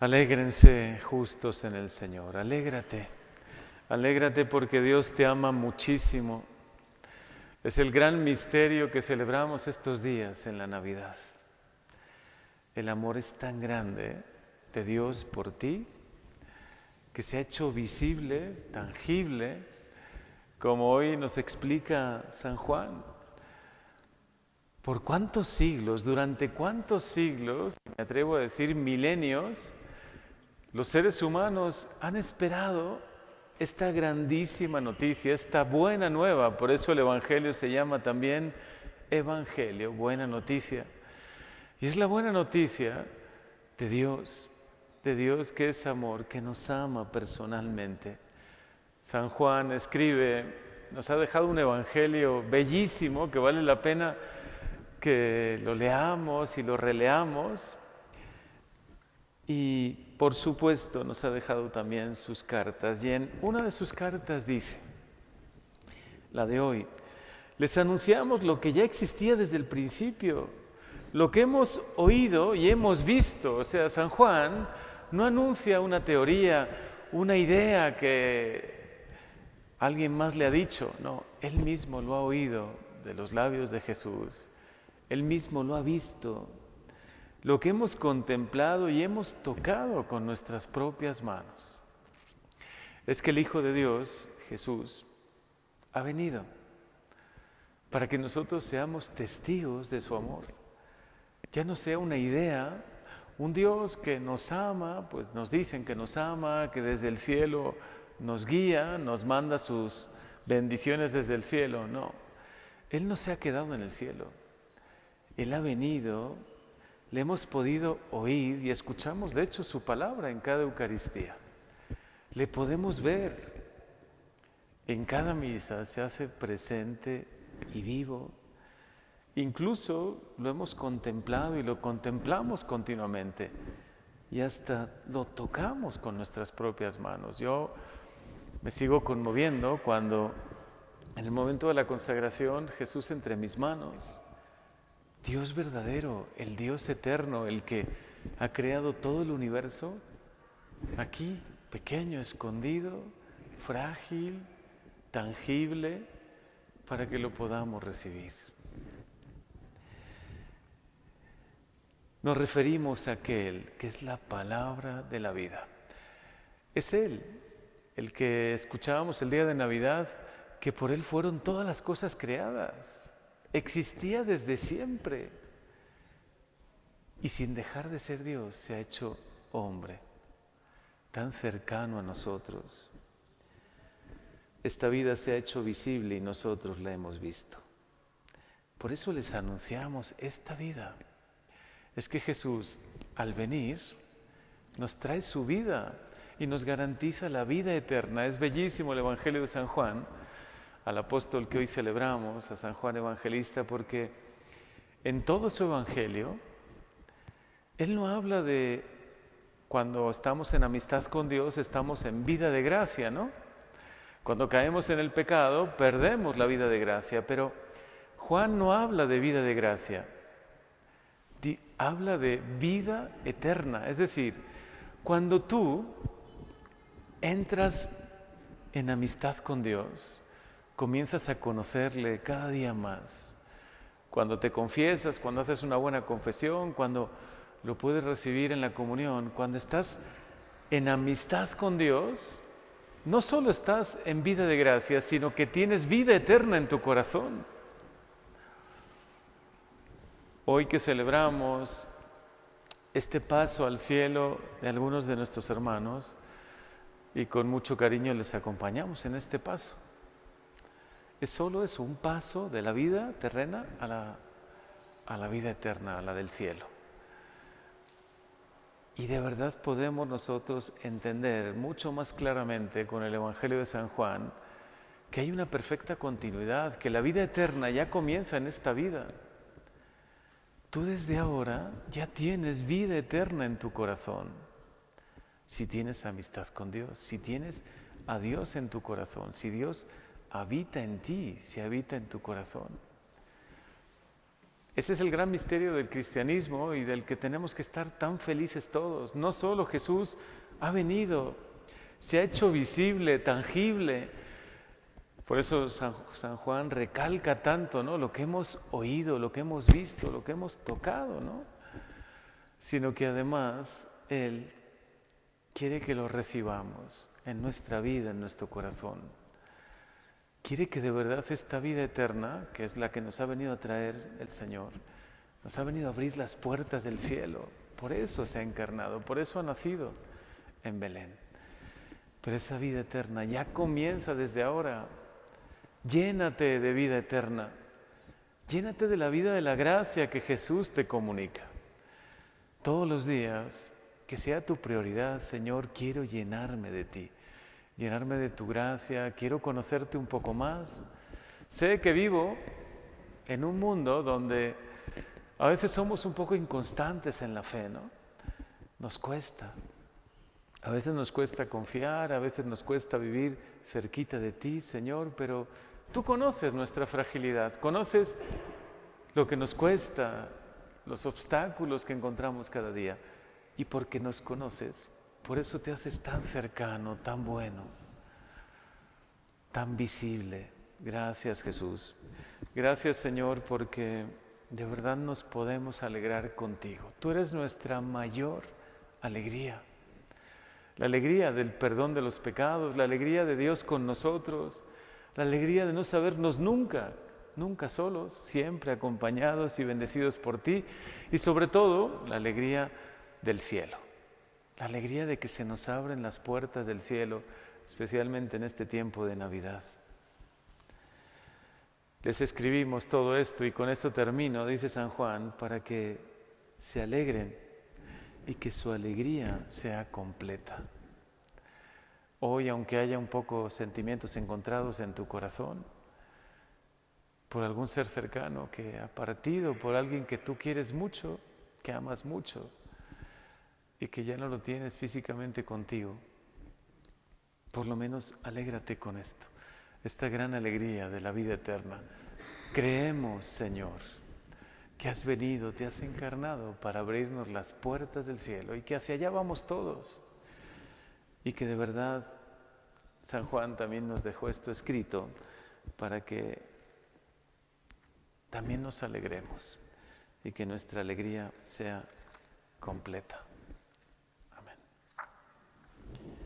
Alégrense justos en el Señor, alégrate, alégrate porque Dios te ama muchísimo. Es el gran misterio que celebramos estos días en la Navidad. El amor es tan grande de Dios por ti que se ha hecho visible, tangible, como hoy nos explica San Juan. ¿Por cuántos siglos, durante cuántos siglos, me atrevo a decir milenios, los seres humanos han esperado esta grandísima noticia, esta buena nueva? Por eso el Evangelio se llama también Evangelio, buena noticia. Y es la buena noticia de Dios, de Dios que es amor, que nos ama personalmente. San Juan escribe, nos ha dejado un Evangelio bellísimo que vale la pena que lo leamos y lo releamos. Y por supuesto nos ha dejado también sus cartas. Y en una de sus cartas dice, la de hoy, les anunciamos lo que ya existía desde el principio, lo que hemos oído y hemos visto. O sea, San Juan no anuncia una teoría, una idea que alguien más le ha dicho, no, él mismo lo ha oído de los labios de Jesús él mismo lo ha visto, lo que hemos contemplado y hemos tocado con nuestras propias manos. Es que el Hijo de Dios, Jesús, ha venido para que nosotros seamos testigos de su amor. Ya no sea una idea, un Dios que nos ama, pues nos dicen que nos ama, que desde el cielo nos guía, nos manda sus bendiciones desde el cielo. No, Él no se ha quedado en el cielo. Él ha venido, le hemos podido oír y escuchamos de hecho su palabra en cada Eucaristía. Le podemos ver. En cada misa se hace presente y vivo. Incluso lo hemos contemplado y lo contemplamos continuamente y hasta lo tocamos con nuestras propias manos. Yo me sigo conmoviendo cuando en el momento de la consagración Jesús entre mis manos Dios verdadero, el Dios eterno, el que ha creado todo el universo, aquí, pequeño, escondido, frágil, tangible, para que lo podamos recibir. Nos referimos a aquel que es la palabra de la vida. Es Él, el que escuchábamos el día de Navidad, que por Él fueron todas las cosas creadas existía desde siempre y sin dejar de ser Dios se ha hecho hombre, tan cercano a nosotros. Esta vida se ha hecho visible y nosotros la hemos visto. Por eso les anunciamos esta vida. Es que Jesús, al venir, nos trae su vida y nos garantiza la vida eterna. Es bellísimo el Evangelio de San Juan al apóstol que hoy celebramos, a San Juan Evangelista, porque en todo su Evangelio, él no habla de cuando estamos en amistad con Dios, estamos en vida de gracia, ¿no? Cuando caemos en el pecado, perdemos la vida de gracia, pero Juan no habla de vida de gracia, habla de vida eterna, es decir, cuando tú entras en amistad con Dios, comienzas a conocerle cada día más. Cuando te confiesas, cuando haces una buena confesión, cuando lo puedes recibir en la comunión, cuando estás en amistad con Dios, no solo estás en vida de gracia, sino que tienes vida eterna en tu corazón. Hoy que celebramos este paso al cielo de algunos de nuestros hermanos y con mucho cariño les acompañamos en este paso. Es solo eso, un paso de la vida terrena a la, a la vida eterna, a la del cielo. Y de verdad podemos nosotros entender mucho más claramente con el Evangelio de San Juan que hay una perfecta continuidad, que la vida eterna ya comienza en esta vida. Tú desde ahora ya tienes vida eterna en tu corazón. Si tienes amistad con Dios, si tienes a Dios en tu corazón, si Dios habita en ti, si habita en tu corazón. Ese es el gran misterio del cristianismo y del que tenemos que estar tan felices todos. No solo Jesús ha venido, se ha hecho visible, tangible. Por eso San, Juan recalca tanto, ¿no? Lo que hemos oído, lo que hemos visto, lo que hemos tocado, ¿no? Sino que además Él quiere que lo recibamos en nuestra vida, en nuestro corazón. Quiere que de verdad esta vida eterna, que es la que nos ha venido a traer el Señor, nos ha venido a abrir las puertas del cielo. Por eso se ha encarnado, por eso ha nacido en Belén. Pero esa vida eterna ya comienza desde ahora. Llénate de vida eterna. Llénate de la vida de la gracia que Jesús te comunica. Todos los días, que sea tu prioridad, Señor, quiero llenarme de ti, llenarme de tu gracia, quiero conocerte un poco más. Sé que vivo en un mundo donde a veces somos un poco inconstantes en la fe, ¿no? Nos cuesta, a veces nos cuesta confiar, a veces nos cuesta vivir cerquita de ti, Señor, pero tú conoces nuestra fragilidad, conoces lo que nos cuesta, los obstáculos que encontramos cada día. Y porque nos conoces, por eso te haces tan cercano, tan bueno, tan visible. Gracias Jesús. Gracias Señor porque de verdad nos podemos alegrar contigo. Tú eres nuestra mayor alegría la alegría del perdón de los pecados, la alegría de Dios con nosotros, la alegría de no sabernos nunca, nunca solos, siempre acompañados y bendecidos por ti, y sobre todo la alegría del cielo, la alegría de que se nos abren las puertas del cielo, especialmente en este tiempo de Navidad. Les escribimos todo esto y con esto termino, dice San Juan, para que se alegren y que su alegría sea completa. Hoy, aunque haya un poco sentimientos encontrados en tu corazón, por algún ser cercano que ha partido, por alguien que tú quieres mucho, que amas mucho y que ya no lo tienes físicamente contigo, por lo menos alégrate con esto, esta gran alegría de la vida eterna. Creemos, Señor que has venido, te has encarnado para abrirnos las puertas del cielo y que hacia allá vamos todos. Y que de verdad San Juan también nos dejó esto escrito para que también nos alegremos y que nuestra alegría sea completa.